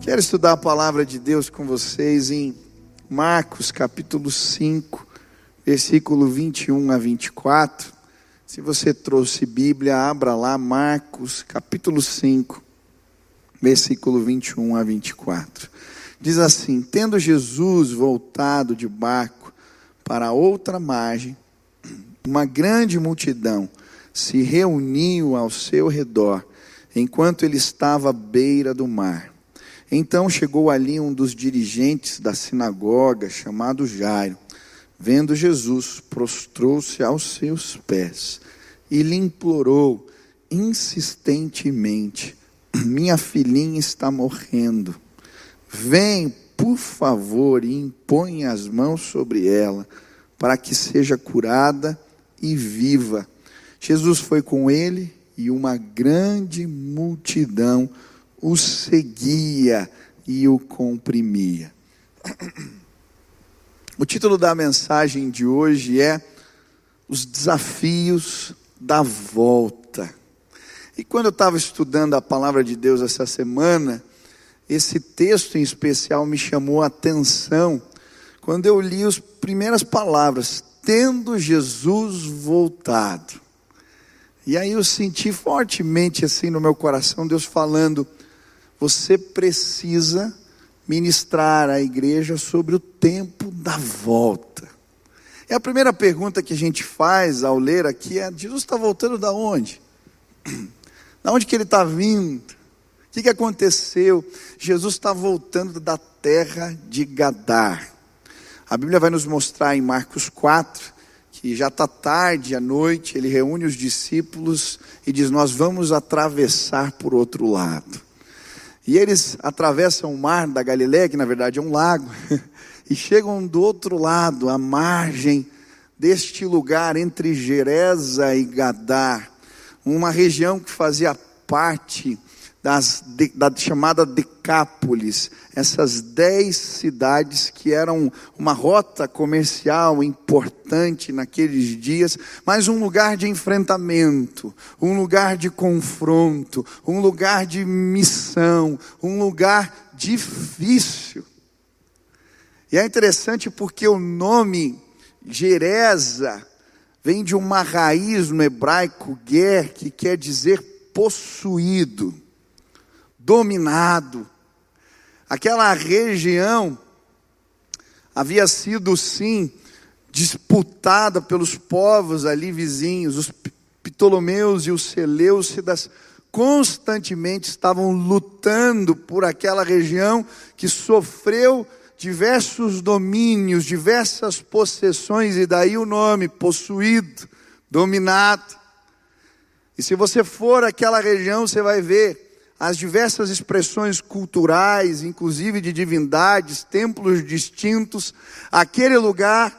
Quero estudar a palavra de Deus com vocês em Marcos capítulo 5, versículo 21 a 24. Se você trouxe Bíblia, abra lá Marcos capítulo 5, versículo 21 a 24. Diz assim: Tendo Jesus voltado de barco para outra margem, uma grande multidão se reuniu ao seu redor, enquanto ele estava à beira do mar. Então chegou ali um dos dirigentes da sinagoga, chamado Jairo. Vendo Jesus, prostrou-se aos seus pés e lhe implorou insistentemente: Minha filhinha está morrendo. Vem, por favor, e impõe as mãos sobre ela, para que seja curada e viva. Jesus foi com ele e uma grande multidão o seguia e o comprimia. O título da mensagem de hoje é Os Desafios da Volta. E quando eu estava estudando a palavra de Deus essa semana, esse texto em especial me chamou a atenção quando eu li as primeiras palavras, tendo Jesus voltado. E aí eu senti fortemente assim no meu coração Deus falando: você precisa ministrar à igreja sobre o tempo da volta. E a primeira pergunta que a gente faz ao ler aqui é: Jesus está voltando da onde? Da onde que ele está vindo? O que, que aconteceu? Jesus está voltando da terra de Gadar. A Bíblia vai nos mostrar em Marcos 4 que já está tarde à noite, ele reúne os discípulos e diz: Nós vamos atravessar por outro lado. E eles atravessam o mar da Galiléia, que na verdade é um lago, e chegam do outro lado, à margem deste lugar entre Gereza e Gadar, uma região que fazia parte das, da chamada Decápolis, essas dez cidades que eram uma rota comercial importante naqueles dias, mas um lugar de enfrentamento, um lugar de confronto, um lugar de missão, um lugar difícil. E é interessante porque o nome Gereza vem de uma raiz no hebraico ger, que quer dizer possuído dominado. Aquela região havia sido, sim, disputada pelos povos ali vizinhos, os Ptolomeus e os Seleucidas constantemente estavam lutando por aquela região que sofreu diversos domínios, diversas possessões, e daí o nome, possuído, dominado. E se você for àquela região, você vai ver as diversas expressões culturais, inclusive de divindades, templos distintos, aquele lugar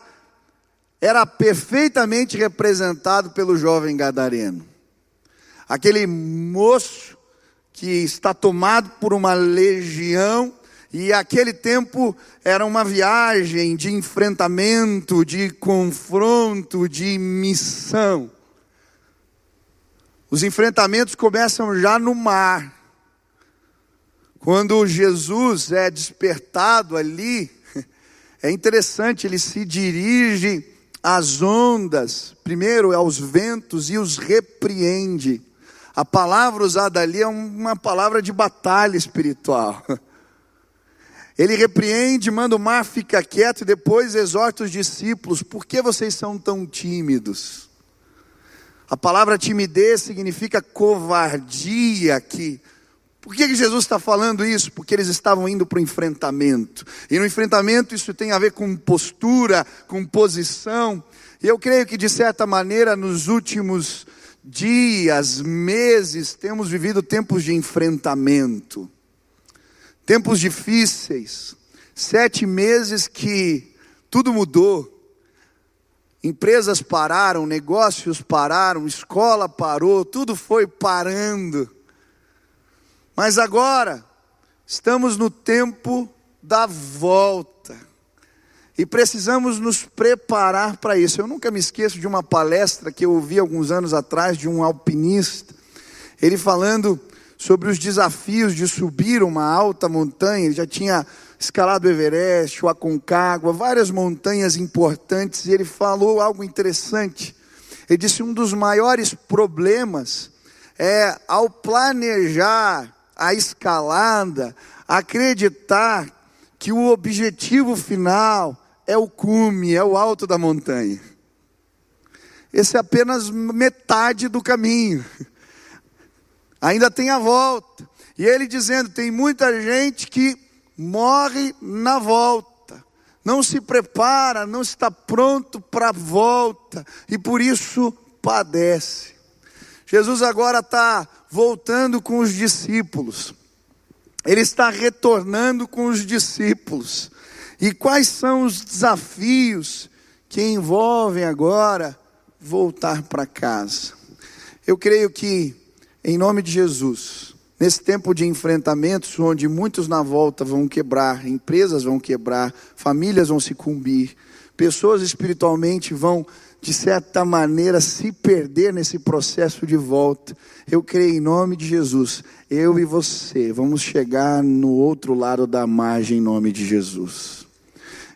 era perfeitamente representado pelo jovem gadareno. Aquele moço que está tomado por uma legião, e aquele tempo era uma viagem de enfrentamento, de confronto, de missão. Os enfrentamentos começam já no mar. Quando Jesus é despertado ali, é interessante, ele se dirige às ondas, primeiro aos ventos e os repreende. A palavra usada ali é uma palavra de batalha espiritual. Ele repreende, manda o mar ficar quieto e depois exorta os discípulos: por que vocês são tão tímidos? A palavra timidez significa covardia aqui. Por que, Jesus está falando isso? Porque eles estavam indo para o enfrentamento. E no enfrentamento isso tem a ver com postura, com posição. E eu creio que, de certa maneira, nos últimos dias, meses, temos vivido tempos de enfrentamento. Tempos difíceis. Sete meses que tudo mudou. Empresas pararam, negócios pararam, escola parou, tudo foi parando. Mas agora, estamos no tempo da volta. E precisamos nos preparar para isso. Eu nunca me esqueço de uma palestra que eu ouvi alguns anos atrás de um alpinista, ele falando sobre os desafios de subir uma alta montanha, ele já tinha escalado o Everest, o Aconcagua, várias montanhas importantes, e ele falou algo interessante. Ele disse: um dos maiores problemas é ao planejar a escalada, acreditar que o objetivo final é o cume, é o alto da montanha. Esse é apenas metade do caminho. Ainda tem a volta. E ele dizendo: tem muita gente que morre na volta, não se prepara, não está pronto para a volta, e por isso padece. Jesus agora está voltando com os discípulos, ele está retornando com os discípulos. E quais são os desafios que envolvem agora voltar para casa? Eu creio que, em nome de Jesus, nesse tempo de enfrentamentos, onde muitos na volta vão quebrar, empresas vão quebrar, famílias vão se cumbir, pessoas espiritualmente vão, de certa maneira, se perder nesse processo de volta. Eu creio em nome de Jesus, eu e você vamos chegar no outro lado da margem em nome de Jesus.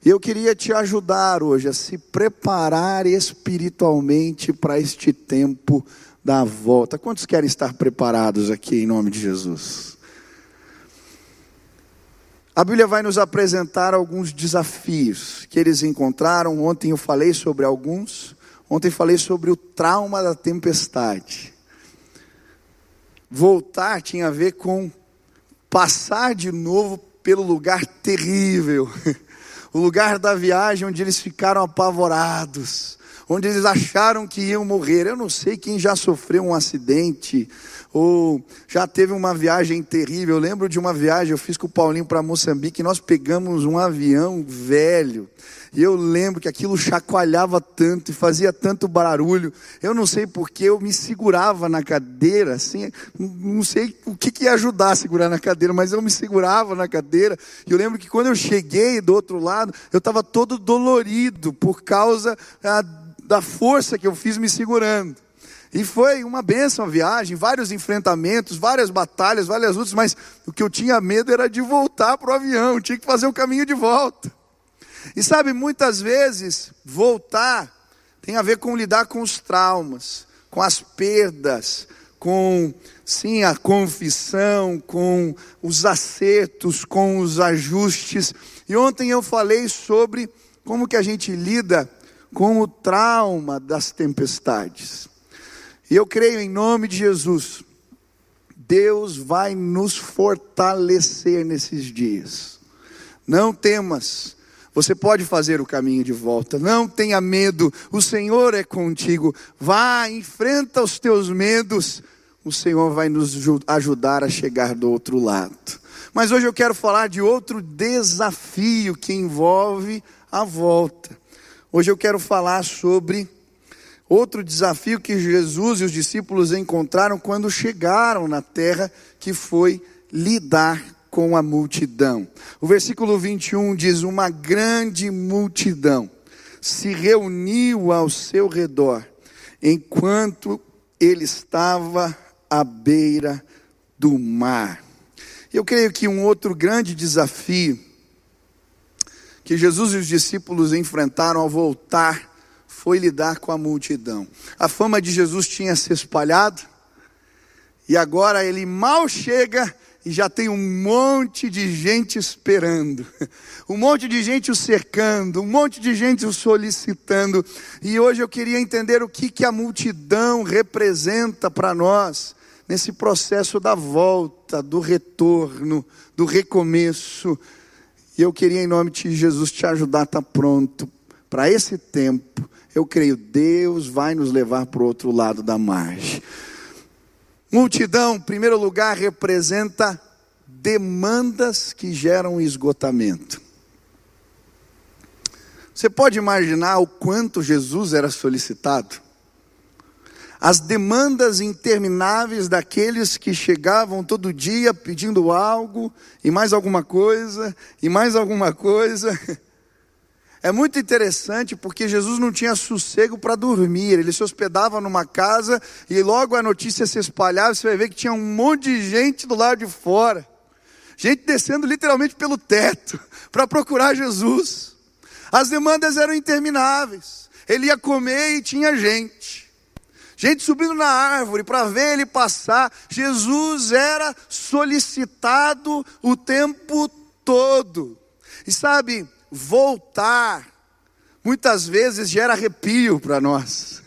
E eu queria te ajudar hoje a se preparar espiritualmente para este tempo da volta. Quantos querem estar preparados aqui em nome de Jesus? A Bíblia vai nos apresentar alguns desafios que eles encontraram. Ontem eu falei sobre alguns. Ontem falei sobre o trauma da tempestade. Voltar tinha a ver com passar de novo pelo lugar terrível o lugar da viagem onde eles ficaram apavorados, onde eles acharam que iam morrer. Eu não sei quem já sofreu um acidente ou já teve uma viagem terrível. Eu lembro de uma viagem eu fiz com o Paulinho para Moçambique, nós pegamos um avião velho. E eu lembro que aquilo chacoalhava tanto e fazia tanto barulho. Eu não sei porque eu me segurava na cadeira, assim, não sei o que, que ia ajudar a segurar na cadeira, mas eu me segurava na cadeira. E eu lembro que quando eu cheguei do outro lado, eu estava todo dolorido por causa ah, da força que eu fiz me segurando. E foi uma benção a viagem, vários enfrentamentos, várias batalhas, várias lutas, mas o que eu tinha medo era de voltar para o avião, tinha que fazer o caminho de volta. E sabe, muitas vezes, voltar tem a ver com lidar com os traumas, com as perdas, com, sim, a confissão, com os acertos, com os ajustes. E ontem eu falei sobre como que a gente lida com o trauma das tempestades. E eu creio em nome de Jesus, Deus vai nos fortalecer nesses dias. Não temas, você pode fazer o caminho de volta. Não tenha medo. O Senhor é contigo. Vá, enfrenta os teus medos. O Senhor vai nos ajudar a chegar do outro lado. Mas hoje eu quero falar de outro desafio que envolve a volta. Hoje eu quero falar sobre outro desafio que Jesus e os discípulos encontraram quando chegaram na terra, que foi lidar com a multidão. O versículo 21 diz: Uma grande multidão se reuniu ao seu redor, enquanto ele estava à beira do mar. Eu creio que um outro grande desafio que Jesus e os discípulos enfrentaram ao voltar foi lidar com a multidão. A fama de Jesus tinha se espalhado, e agora ele mal chega e já tem um monte de gente esperando, um monte de gente o cercando, um monte de gente o solicitando. E hoje eu queria entender o que, que a multidão representa para nós nesse processo da volta, do retorno, do recomeço. E eu queria, em nome de Jesus, te ajudar a estar tá pronto para esse tempo. Eu creio, Deus vai nos levar para o outro lado da margem. Multidão, em primeiro lugar, representa demandas que geram esgotamento. Você pode imaginar o quanto Jesus era solicitado? As demandas intermináveis daqueles que chegavam todo dia pedindo algo, e mais alguma coisa, e mais alguma coisa. É muito interessante porque Jesus não tinha sossego para dormir. Ele se hospedava numa casa e logo a notícia se espalhava. Você vai ver que tinha um monte de gente do lado de fora. Gente descendo literalmente pelo teto para procurar Jesus. As demandas eram intermináveis. Ele ia comer e tinha gente. Gente subindo na árvore para ver ele passar. Jesus era solicitado o tempo todo. E sabe, voltar, muitas vezes gera arrepio para nós,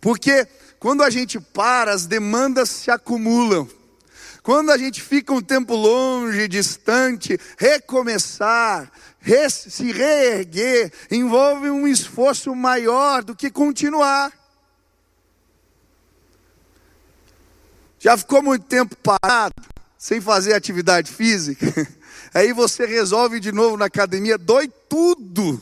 porque quando a gente para, as demandas se acumulam. Quando a gente fica um tempo longe, distante, recomeçar, re se reerguer, envolve um esforço maior do que continuar. Já ficou muito tempo parado, sem fazer atividade física? Aí você resolve de novo na academia, dói tudo.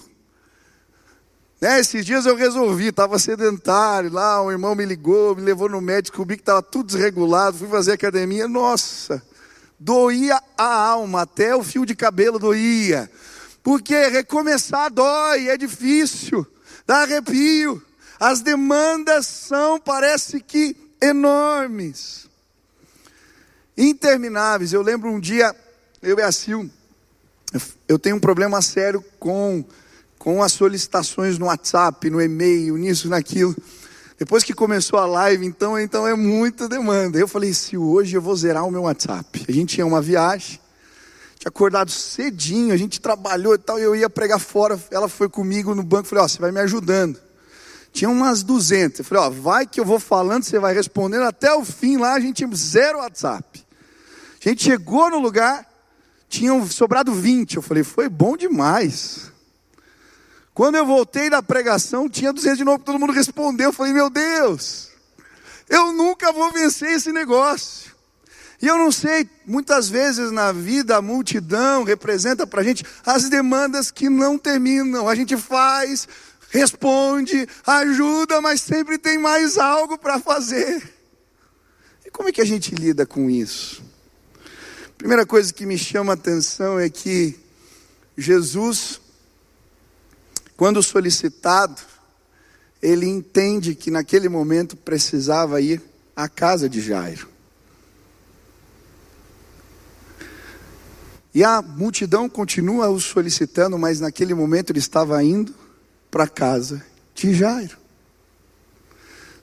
Né? Esses dias eu resolvi, estava sedentário lá, um irmão me ligou, me levou no médico, vi que estava tudo desregulado, fui fazer academia, nossa, doía a alma, até o fio de cabelo doía. Porque recomeçar dói, é difícil, dá arrepio. As demandas são, parece que, enormes, intermináveis. Eu lembro um dia, eu e a Sil, eu tenho um problema sério com, com as solicitações no WhatsApp, no e-mail, nisso, naquilo. Depois que começou a live, então, então é muita demanda. Eu falei, se hoje eu vou zerar o meu WhatsApp. A gente tinha uma viagem, tinha acordado cedinho, a gente trabalhou e tal, e eu ia pregar fora. Ela foi comigo no banco, falei, ó, oh, você vai me ajudando. Tinha umas 200. Eu falei, ó, vai que eu vou falando, você vai respondendo até o fim lá, a gente zero WhatsApp. A gente chegou no lugar, tinham sobrado 20. Eu falei, foi bom demais. Quando eu voltei da pregação, tinha 200 de novo, todo mundo respondeu. Eu falei, meu Deus, eu nunca vou vencer esse negócio. E eu não sei, muitas vezes na vida a multidão representa para a gente as demandas que não terminam. A gente faz, responde, ajuda, mas sempre tem mais algo para fazer. E como é que a gente lida com isso? Primeira coisa que me chama a atenção é que Jesus, quando solicitado, ele entende que naquele momento precisava ir à casa de Jairo. E a multidão continua o solicitando, mas naquele momento ele estava indo para a casa de Jairo.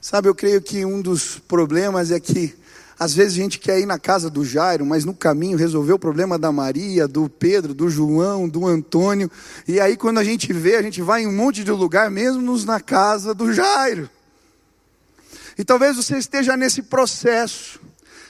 Sabe, eu creio que um dos problemas é que às vezes a gente quer ir na casa do Jairo, mas no caminho resolver o problema da Maria, do Pedro, do João, do Antônio. E aí quando a gente vê, a gente vai em um monte de lugar, mesmo na casa do Jairo. E talvez você esteja nesse processo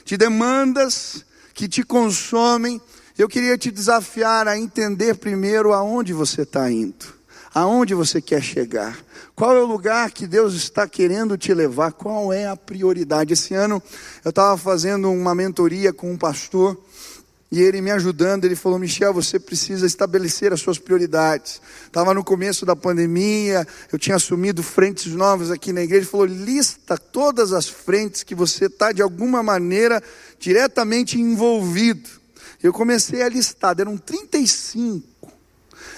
de demandas que te consomem. Eu queria te desafiar a entender primeiro aonde você está indo aonde você quer chegar, qual é o lugar que Deus está querendo te levar, qual é a prioridade. Esse ano eu estava fazendo uma mentoria com um pastor. E ele me ajudando, ele falou: Michel, você precisa estabelecer as suas prioridades. Estava no começo da pandemia, eu tinha assumido frentes novas aqui na igreja. Ele falou: lista todas as frentes que você está de alguma maneira diretamente envolvido. Eu comecei a listar, eram 35.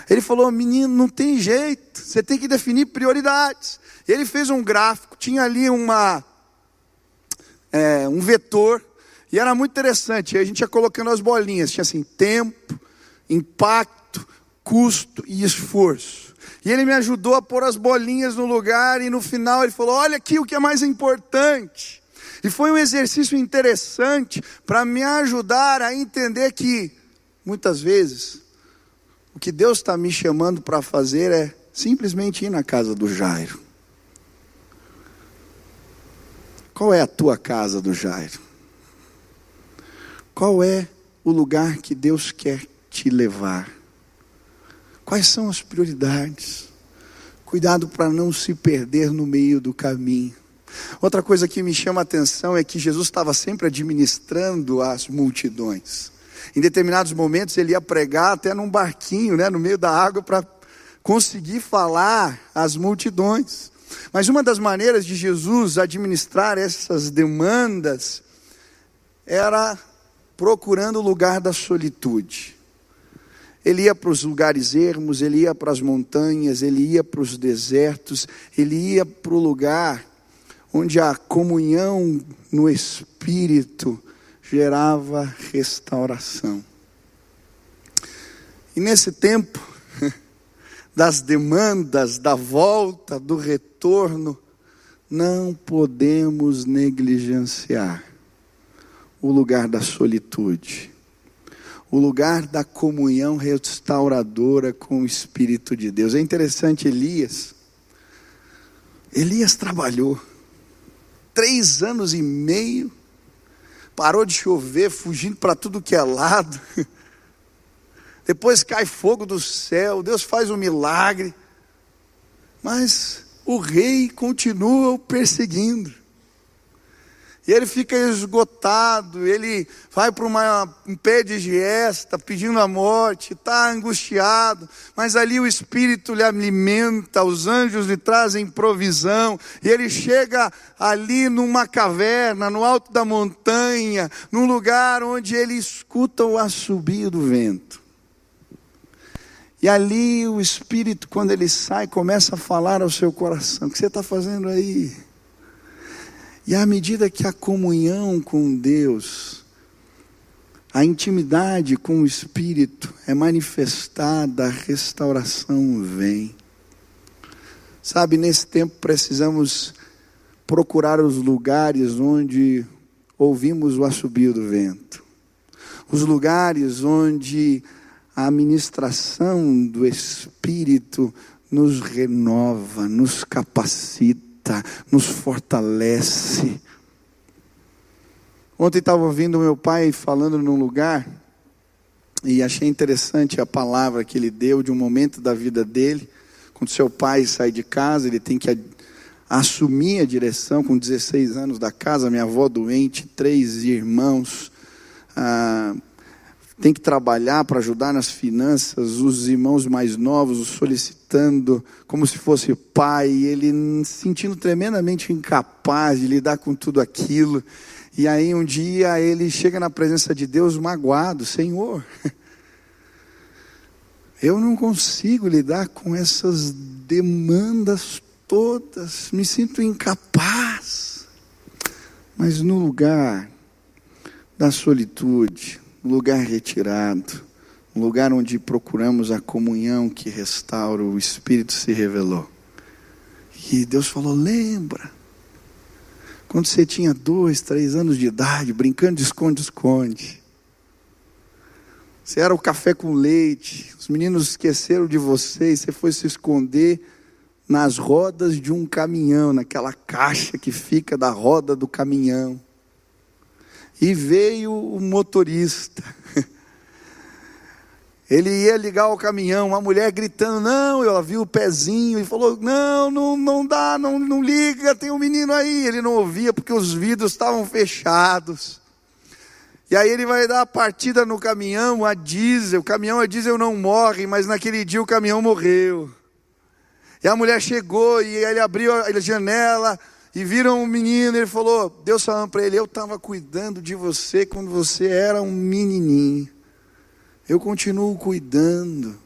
Ele falou: menino, não tem jeito, você tem que definir prioridades. Ele fez um gráfico, tinha ali uma, é, um vetor, e era muito interessante. a gente ia colocando as bolinhas, tinha assim: tempo, impacto, custo e esforço. E ele me ajudou a pôr as bolinhas no lugar, e no final ele falou: olha aqui o que é mais importante. E foi um exercício interessante para me ajudar a entender que, muitas vezes, o que Deus está me chamando para fazer é simplesmente ir na casa do Jairo. Qual é a tua casa do Jairo? Qual é o lugar que Deus quer te levar? Quais são as prioridades? Cuidado para não se perder no meio do caminho. Outra coisa que me chama a atenção é que Jesus estava sempre administrando as multidões. Em determinados momentos ele ia pregar até num barquinho, né, no meio da água, para conseguir falar às multidões. Mas uma das maneiras de Jesus administrar essas demandas era procurando o lugar da solitude. Ele ia para os lugares ermos, ele ia para as montanhas, ele ia para os desertos, ele ia para o lugar onde a comunhão no Espírito gerava restauração. E nesse tempo das demandas, da volta, do retorno, não podemos negligenciar o lugar da solitude, o lugar da comunhão restauradora com o Espírito de Deus. É interessante, Elias. Elias trabalhou três anos e meio, parou de chover, fugindo para tudo que é lado. Depois cai fogo do céu, Deus faz um milagre, mas o rei continua o perseguindo. E ele fica esgotado, ele vai para um pé de giesta, pedindo a morte, está angustiado, mas ali o Espírito lhe alimenta, os anjos lhe trazem provisão, e ele chega ali numa caverna, no alto da montanha, num lugar onde ele escuta o assobio do vento. E ali o Espírito, quando ele sai, começa a falar ao seu coração: O que você está fazendo aí? E à medida que a comunhão com Deus, a intimidade com o Espírito é manifestada, a restauração vem. Sabe, nesse tempo precisamos procurar os lugares onde ouvimos o assobio do vento, os lugares onde a ministração do Espírito nos renova, nos capacita nos fortalece. Ontem estava ouvindo meu pai falando num lugar e achei interessante a palavra que ele deu de um momento da vida dele. Quando seu pai sai de casa, ele tem que assumir a direção com 16 anos da casa, minha avó doente, três irmãos. Ah, tem que trabalhar para ajudar nas finanças, os irmãos mais novos solicitando como se fosse pai, ele se sentindo tremendamente incapaz de lidar com tudo aquilo. E aí um dia ele chega na presença de Deus magoado, Senhor, eu não consigo lidar com essas demandas todas, me sinto incapaz. Mas no lugar da solitude, um lugar retirado, um lugar onde procuramos a comunhão que restaura, o Espírito se revelou. E Deus falou: lembra, quando você tinha dois, três anos de idade, brincando de esconde-esconde. Você era o café com leite, os meninos esqueceram de você e você foi se esconder nas rodas de um caminhão, naquela caixa que fica da roda do caminhão. E veio o motorista. Ele ia ligar o caminhão, uma mulher gritando, não, ela viu o pezinho e falou, não, não, não dá, não, não liga, tem um menino aí. Ele não ouvia porque os vidros estavam fechados. E aí ele vai dar a partida no caminhão a diesel, o caminhão a diesel não morre, mas naquele dia o caminhão morreu. E a mulher chegou e ele abriu a janela, e viram um menino, ele falou, Deus falando para ele, eu estava cuidando de você quando você era um menininho. Eu continuo cuidando.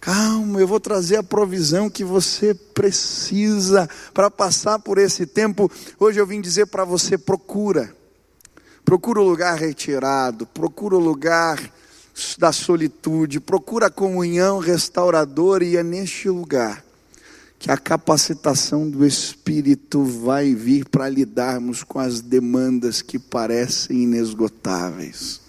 Calma, eu vou trazer a provisão que você precisa para passar por esse tempo. Hoje eu vim dizer para você: procura. Procura o lugar retirado, procura o lugar da solitude, procura a comunhão restauradora e é neste lugar que a capacitação do Espírito vai vir para lidarmos com as demandas que parecem inesgotáveis.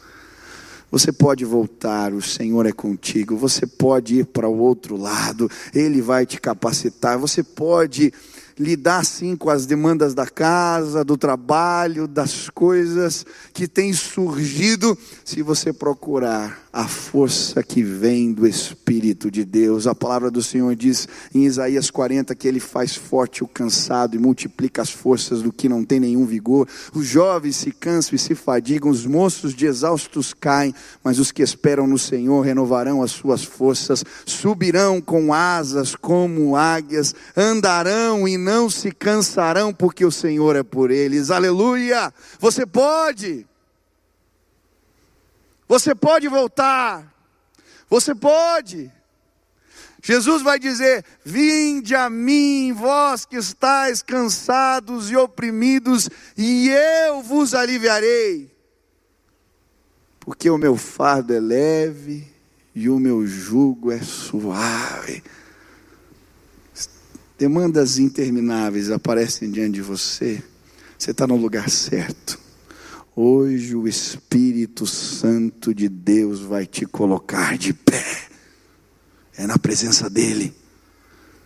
Você pode voltar, o Senhor é contigo. Você pode ir para o outro lado, Ele vai te capacitar. Você pode lidar sim com as demandas da casa, do trabalho, das coisas que têm surgido, se você procurar a força que vem do Espírito de Deus. A palavra do Senhor diz em Isaías 40 que ele faz forte o cansado e multiplica as forças do que não tem nenhum vigor. Os jovens se cansam e se fadigam, os moços de exaustos caem, mas os que esperam no Senhor renovarão as suas forças, subirão com asas como águias, andarão e não se cansarão, porque o Senhor é por eles. Aleluia! Você pode. Você pode voltar, Você pode. Jesus vai dizer: Vinde a mim, vós que estáis cansados e oprimidos, e eu vos aliviarei. Porque o meu fardo é leve e o meu jugo é suave. Demandas intermináveis aparecem diante de você, você está no lugar certo. Hoje o Espírito Santo de Deus vai te colocar de pé. É na presença dEle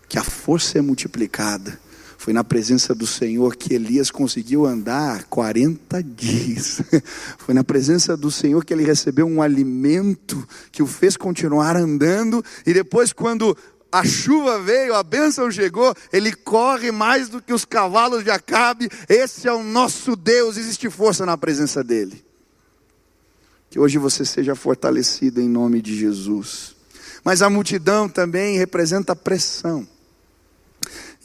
que a força é multiplicada. Foi na presença do Senhor que Elias conseguiu andar 40 dias. Foi na presença do Senhor que ele recebeu um alimento que o fez continuar andando. E depois, quando a chuva veio, a bênção chegou, ele corre mais do que os cavalos de Acabe. Esse é o nosso Deus, existe força na presença dele. Que hoje você seja fortalecido em nome de Jesus. Mas a multidão também representa pressão.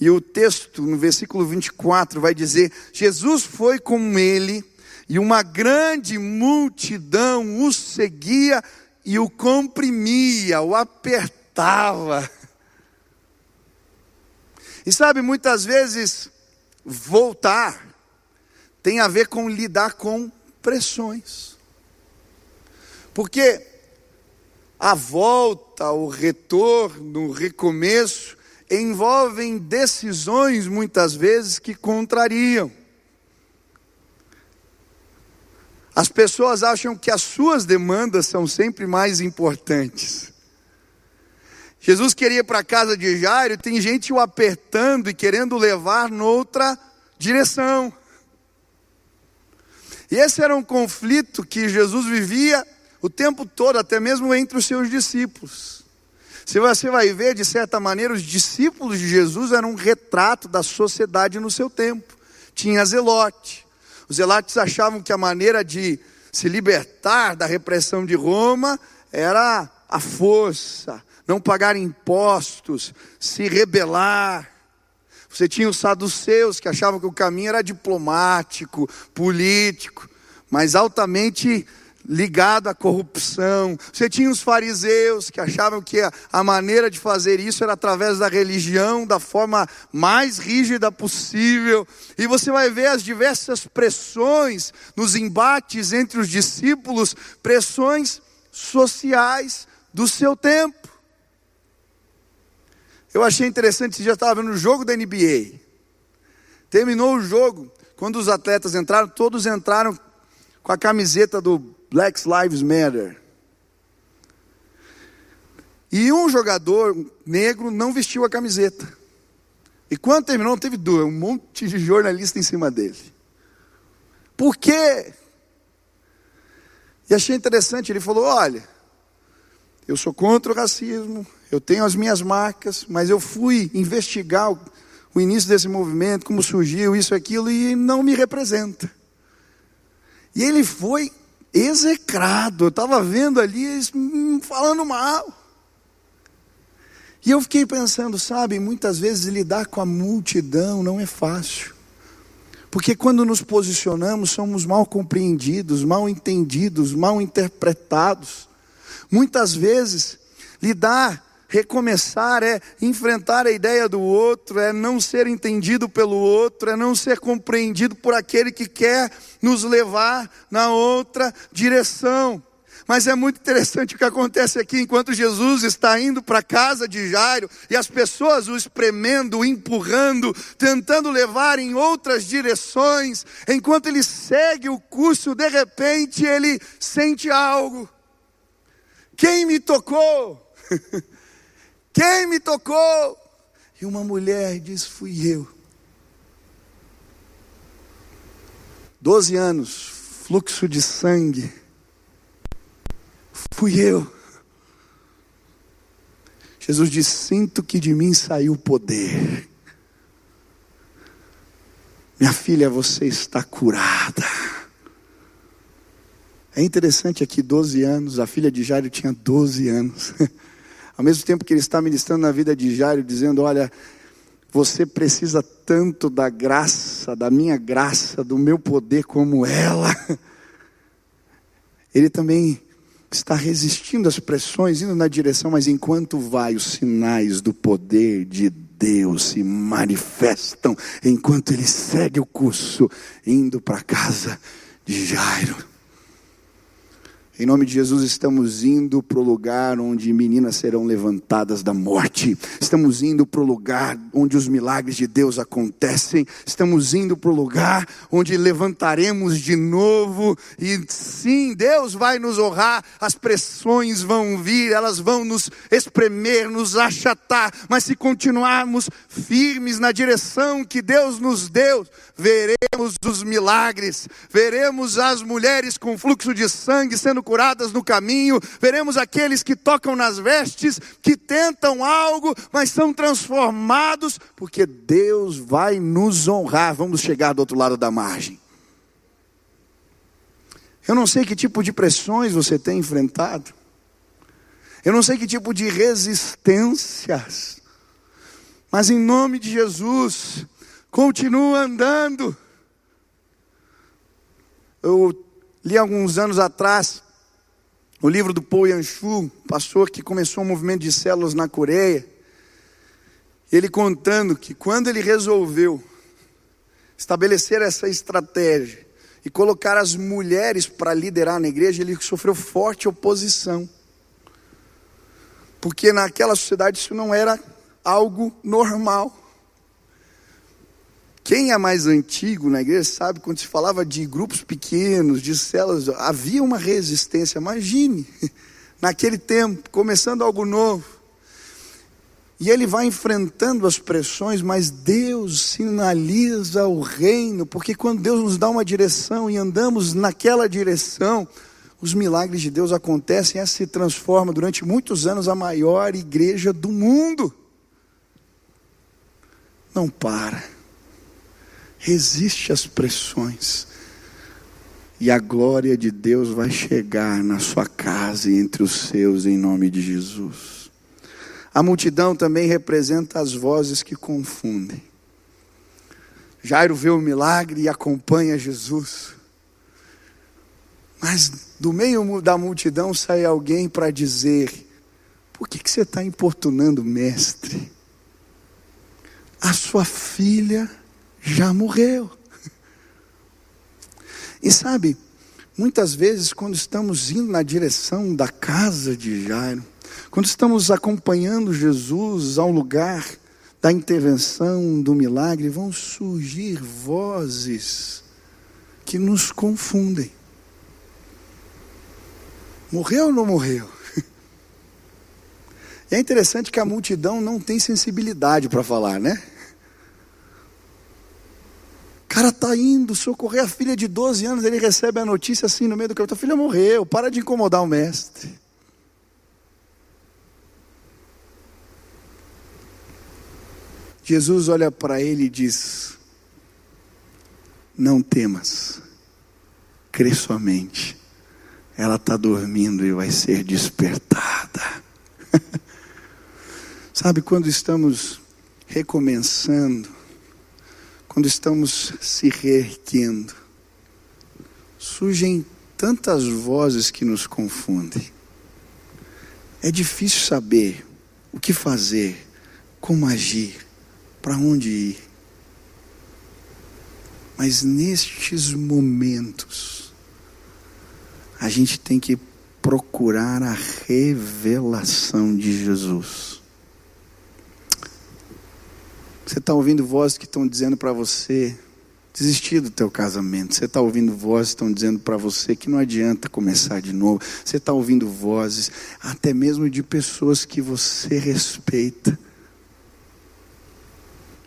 E o texto, no versículo 24, vai dizer: Jesus foi com ele, e uma grande multidão o seguia e o comprimia, o apertava. E sabe, muitas vezes, voltar tem a ver com lidar com pressões. Porque a volta, o retorno, o recomeço, envolvem decisões muitas vezes que contrariam. As pessoas acham que as suas demandas são sempre mais importantes. Jesus queria ir para a casa de Jairo, tem gente o apertando e querendo levar noutra direção. E esse era um conflito que Jesus vivia o tempo todo, até mesmo entre os seus discípulos. Se você vai ver, de certa maneira, os discípulos de Jesus eram um retrato da sociedade no seu tempo. Tinha zelote. Os zelotes achavam que a maneira de se libertar da repressão de Roma era a força, não pagar impostos, se rebelar. Você tinha os saduceus que achavam que o caminho era diplomático, político, mas altamente ligado à corrupção. Você tinha os fariseus que achavam que a, maneira de fazer isso era através da religião, da forma mais rígida possível. E você vai ver as diversas pressões nos embates entre os discípulos, pressões sociais do seu tempo. Eu achei interessante, já estava vendo o jogo da NBA. Terminou o jogo, quando os atletas entraram, todos entraram com a camiseta do Black Lives Matter. E um jogador negro não vestiu a camiseta. E quando terminou, teve dois, um monte de jornalista em cima dele. Por quê? E achei interessante, ele falou: olha, eu sou contra o racismo, eu tenho as minhas marcas, mas eu fui investigar o, o início desse movimento, como surgiu, isso, aquilo, e não me representa. E ele foi execrado. Eu estava vendo ali eles falando mal. E eu fiquei pensando, sabe, muitas vezes lidar com a multidão não é fácil. Porque quando nos posicionamos, somos mal compreendidos, mal entendidos, mal interpretados. Muitas vezes, lidar Recomeçar é enfrentar a ideia do outro, é não ser entendido pelo outro, é não ser compreendido por aquele que quer nos levar na outra direção. Mas é muito interessante o que acontece aqui, enquanto Jesus está indo para a casa de Jairo e as pessoas o espremendo, o empurrando, tentando levar em outras direções, enquanto ele segue o curso, de repente ele sente algo. Quem me tocou? Quem me tocou? E uma mulher diz: Fui eu. Doze anos, fluxo de sangue. Fui eu. Jesus diz: Sinto que de mim saiu o poder. Minha filha, você está curada. É interessante aqui, 12 anos, a filha de Jairo tinha 12 anos. Ao mesmo tempo que ele está ministrando na vida de Jairo, dizendo: Olha, você precisa tanto da graça, da minha graça, do meu poder como ela. Ele também está resistindo às pressões, indo na direção, mas enquanto vai, os sinais do poder de Deus se manifestam, enquanto ele segue o curso, indo para casa de Jairo. Em nome de Jesus, estamos indo para o lugar onde meninas serão levantadas da morte. Estamos indo para o lugar onde os milagres de Deus acontecem. Estamos indo para o lugar onde levantaremos de novo. E sim, Deus vai nos honrar. As pressões vão vir, elas vão nos espremer, nos achatar. Mas se continuarmos firmes na direção que Deus nos deu, veremos os milagres. Veremos as mulheres com fluxo de sangue sendo curadas no caminho, veremos aqueles que tocam nas vestes, que tentam algo, mas são transformados, porque Deus vai nos honrar. Vamos chegar do outro lado da margem. Eu não sei que tipo de pressões você tem enfrentado. Eu não sei que tipo de resistências. Mas em nome de Jesus, continua andando. Eu li alguns anos atrás o livro do Paul Yanshu, pastor que começou um movimento de células na Coreia, ele contando que quando ele resolveu estabelecer essa estratégia e colocar as mulheres para liderar na igreja, ele sofreu forte oposição. Porque naquela sociedade isso não era algo normal. Quem é mais antigo na igreja sabe quando se falava de grupos pequenos, de células, havia uma resistência. Imagine, naquele tempo, começando algo novo. E ele vai enfrentando as pressões, mas Deus sinaliza o reino, porque quando Deus nos dá uma direção e andamos naquela direção, os milagres de Deus acontecem, essa se transforma durante muitos anos a maior igreja do mundo. Não para resiste às pressões. E a glória de Deus vai chegar na sua casa e entre os seus, em nome de Jesus. A multidão também representa as vozes que confundem. Jairo vê o milagre e acompanha Jesus. Mas do meio da multidão sai alguém para dizer: Por que, que você está importunando o mestre? A sua filha já morreu. E sabe, muitas vezes quando estamos indo na direção da casa de Jairo, quando estamos acompanhando Jesus ao lugar da intervenção, do milagre, vão surgir vozes que nos confundem. Morreu ou não morreu? É interessante que a multidão não tem sensibilidade para falar, né? Cara está indo socorrer a filha de 12 anos, ele recebe a notícia assim no meio do caminho: a filha morreu, para de incomodar o mestre. Jesus olha para ele e diz: Não temas, crê somente, ela está dormindo e vai ser despertada. Sabe quando estamos recomeçando, quando estamos se reerguendo, surgem tantas vozes que nos confundem. É difícil saber o que fazer, como agir, para onde ir. Mas nestes momentos, a gente tem que procurar a revelação de Jesus. Você está ouvindo vozes que estão dizendo para você desistir do teu casamento. Você está ouvindo vozes que estão dizendo para você que não adianta começar de novo. Você está ouvindo vozes, até mesmo de pessoas que você respeita.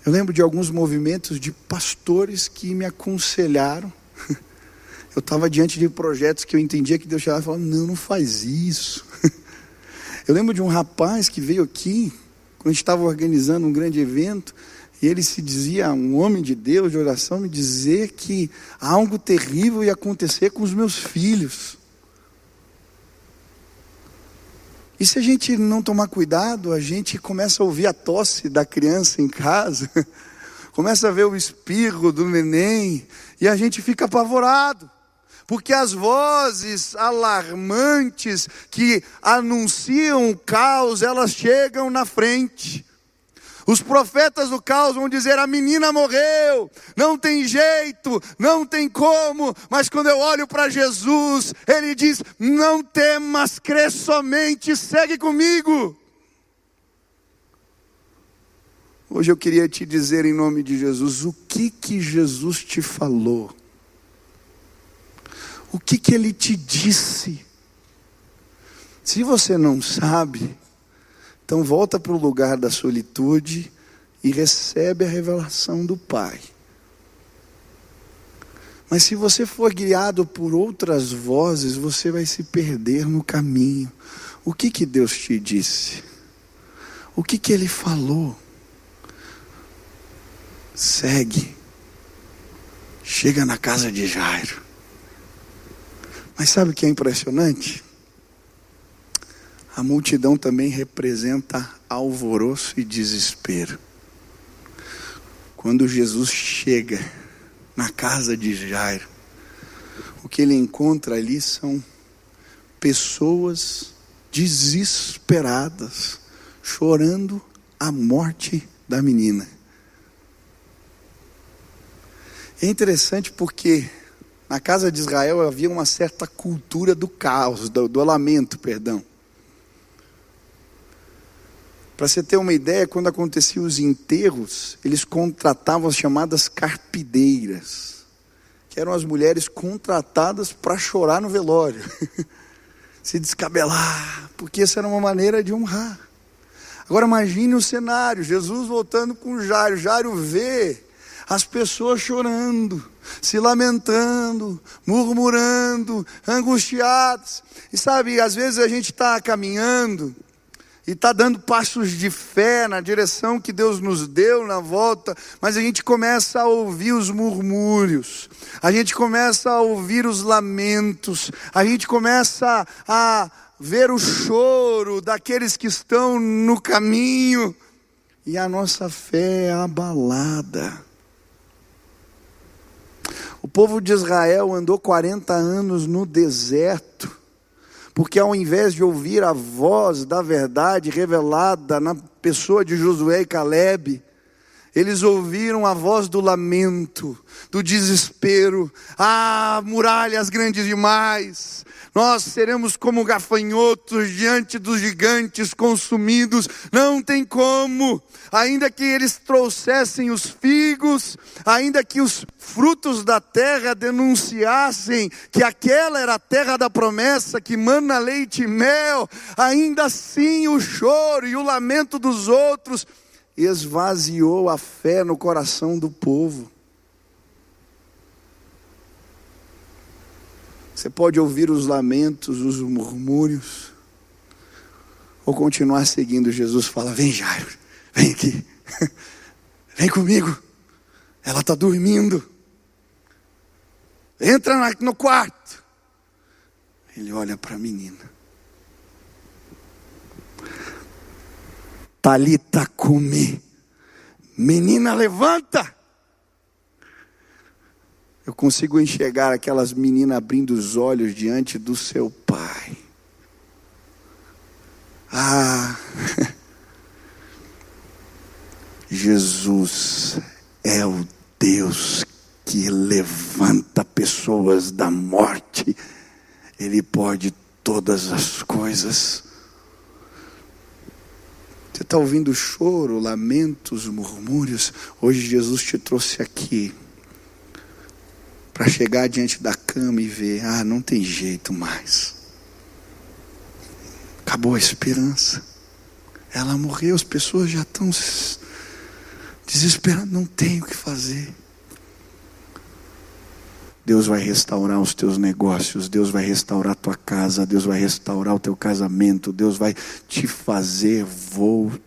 Eu lembro de alguns movimentos de pastores que me aconselharam. Eu estava diante de projetos que eu entendia que Deus chegava e falava: não, não faz isso. Eu lembro de um rapaz que veio aqui quando estava organizando um grande evento, e ele se dizia, um homem de Deus, de oração, me dizer que algo terrível ia acontecer com os meus filhos. E se a gente não tomar cuidado, a gente começa a ouvir a tosse da criança em casa, começa a ver o espirro do neném, e a gente fica apavorado. Porque as vozes alarmantes que anunciam o caos, elas chegam na frente. Os profetas do caos vão dizer: a menina morreu, não tem jeito, não tem como. Mas quando eu olho para Jesus, ele diz: não temas, crê somente, segue comigo. Hoje eu queria te dizer em nome de Jesus o que que Jesus te falou. O que que ele te disse? Se você não sabe, então volta para o lugar da solitude e recebe a revelação do Pai. Mas se você for guiado por outras vozes, você vai se perder no caminho. O que que Deus te disse? O que que ele falou? Segue. Chega na casa de Jairo. Mas sabe o que é impressionante? A multidão também representa alvoroço e desespero. Quando Jesus chega na casa de Jairo, o que ele encontra ali são pessoas desesperadas, chorando a morte da menina. É interessante porque na casa de Israel havia uma certa cultura do caos, do, do lamento, perdão. Para você ter uma ideia, quando aconteciam os enterros, eles contratavam as chamadas carpideiras, que eram as mulheres contratadas para chorar no velório, se descabelar, porque essa era uma maneira de honrar. Agora imagine o cenário: Jesus voltando com Jairo, Jairo vê as pessoas chorando, se lamentando, murmurando, angustiadas. E sabe, às vezes a gente está caminhando e está dando passos de fé na direção que Deus nos deu na volta, mas a gente começa a ouvir os murmúrios, a gente começa a ouvir os lamentos, a gente começa a ver o choro daqueles que estão no caminho, e a nossa fé é abalada. O povo de Israel andou 40 anos no deserto, porque ao invés de ouvir a voz da verdade revelada na pessoa de Josué e Caleb, eles ouviram a voz do lamento, do desespero. Ah, muralhas grandes demais. Nós seremos como gafanhotos diante dos gigantes consumidos. Não tem como. Ainda que eles trouxessem os figos, ainda que os frutos da terra denunciassem que aquela era a terra da promessa, que mana leite e mel, ainda assim o choro e o lamento dos outros esvaziou a fé no coração do povo. Você pode ouvir os lamentos, os murmúrios, ou continuar seguindo. Jesus fala: Vem, Jairo, vem aqui, vem comigo. Ela está dormindo. Entra no quarto. Ele olha para a menina. Talita cumi. Menina, levanta. Eu consigo enxergar aquelas meninas abrindo os olhos diante do seu pai. Ah, Jesus é o Deus que levanta pessoas da morte. Ele pode todas as coisas. Você está ouvindo choro, lamentos, murmúrios? Hoje Jesus te trouxe aqui para chegar diante da cama e ver: ah, não tem jeito mais. Acabou a esperança. Ela morreu, as pessoas já estão desesperadas, não tem o que fazer. Deus vai restaurar os teus negócios, Deus vai restaurar a tua casa, Deus vai restaurar o teu casamento, Deus vai te fazer voltar.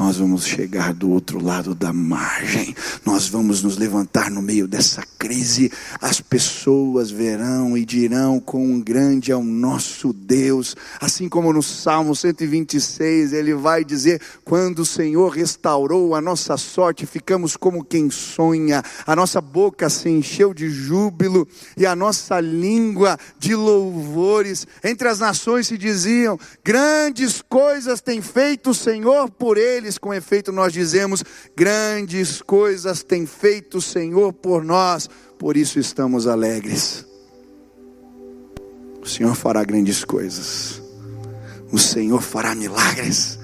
Nós vamos chegar do outro lado da margem, nós vamos nos levantar no meio dessa crise. As pessoas verão e dirão quão grande é o nosso Deus, assim como no Salmo 126 ele vai dizer: quando o Senhor restaurou a nossa sorte, ficamos como quem sonha, a nossa boca se encheu de júbilo e a nossa língua de louvores. Entre as nações se diziam: grandes coisas tem feito o Senhor por eles com efeito, nós dizemos: grandes coisas tem feito o Senhor por nós, por isso estamos alegres. O Senhor fará grandes coisas, o Senhor fará milagres.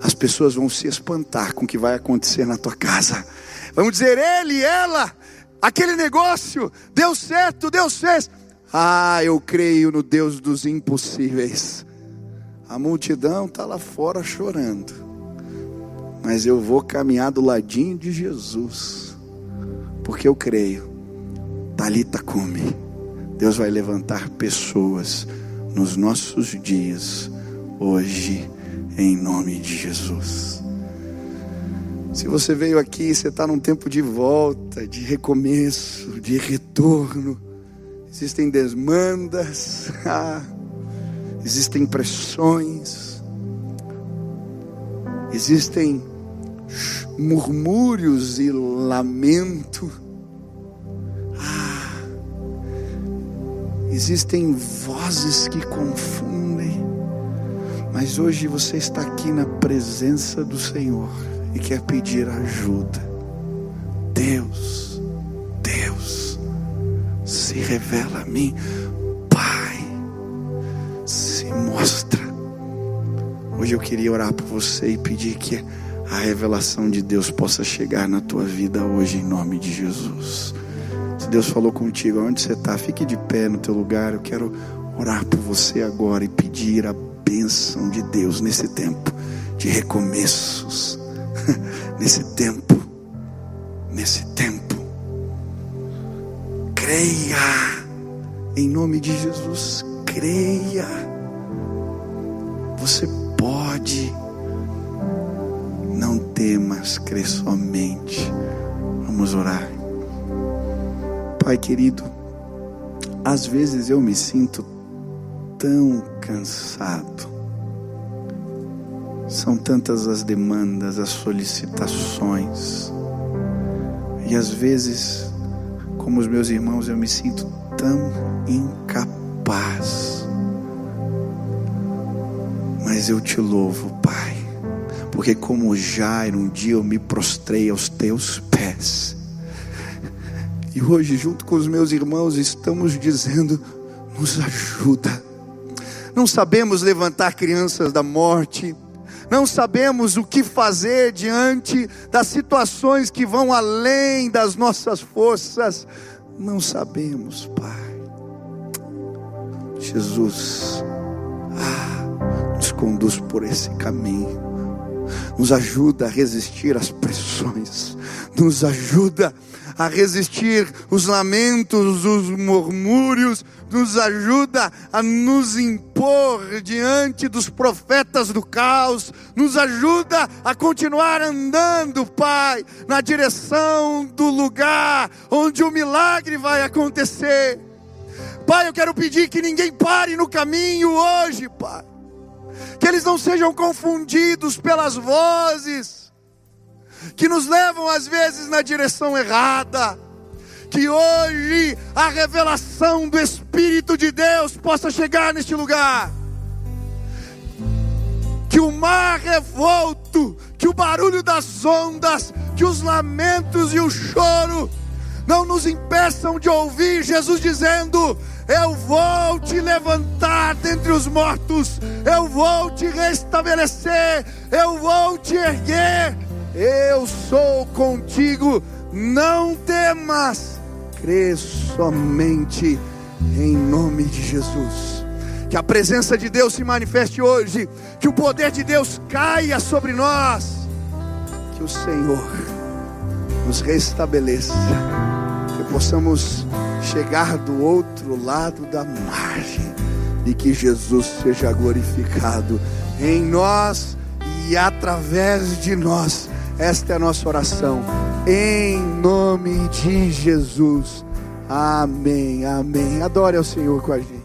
As pessoas vão se espantar com o que vai acontecer na tua casa. Vão dizer: ele, ela, aquele negócio deu certo, Deus fez. Ah, eu creio no Deus dos impossíveis. A multidão está lá fora chorando mas eu vou caminhar do ladinho de Jesus, porque eu creio. Talita come. Deus vai levantar pessoas nos nossos dias, hoje, em nome de Jesus. Se você veio aqui, você está num tempo de volta, de recomeço, de retorno. Existem desmandas, existem pressões, existem murmúrios e lamento. Ah, existem vozes que confundem, mas hoje você está aqui na presença do Senhor e quer pedir ajuda. Deus, Deus, se revela a mim, Pai, se mostra. Hoje eu queria orar por você e pedir que a revelação de Deus possa chegar na tua vida hoje, em nome de Jesus. Se Deus falou contigo, onde você está, fique de pé no teu lugar. Eu quero orar por você agora e pedir a bênção de Deus nesse tempo de recomeços, nesse tempo, nesse tempo. Creia, em nome de Jesus, creia. Você pode temas, crê somente. Vamos orar. Pai querido, às vezes eu me sinto tão cansado. São tantas as demandas, as solicitações. E às vezes, como os meus irmãos, eu me sinto tão incapaz. Mas eu te louvo, Pai porque como Jairo, um dia eu me prostrei aos teus pés. E hoje, junto com os meus irmãos, estamos dizendo: nos ajuda. Não sabemos levantar crianças da morte, não sabemos o que fazer diante das situações que vão além das nossas forças. Não sabemos, Pai. Jesus, ah, nos conduz por esse caminho nos ajuda a resistir às pressões, nos ajuda a resistir os lamentos, os murmúrios, nos ajuda a nos impor diante dos profetas do caos, nos ajuda a continuar andando, Pai, na direção do lugar onde o milagre vai acontecer. Pai, eu quero pedir que ninguém pare no caminho hoje, Pai que eles não sejam confundidos pelas vozes que nos levam às vezes na direção errada. Que hoje a revelação do Espírito de Deus possa chegar neste lugar. Que o mar revolto, que o barulho das ondas, que os lamentos e o choro não nos impeçam de ouvir Jesus dizendo: Eu vou te levantar dentre os mortos, eu vou te restabelecer, eu vou te erguer, eu sou contigo, não temas, crê somente em nome de Jesus. Que a presença de Deus se manifeste hoje, que o poder de Deus caia sobre nós, que o Senhor nos restabeleça possamos chegar do outro lado da margem e que Jesus seja glorificado em nós e através de nós. Esta é a nossa oração. Em nome de Jesus. Amém. Amém. Adore ao Senhor com a gente.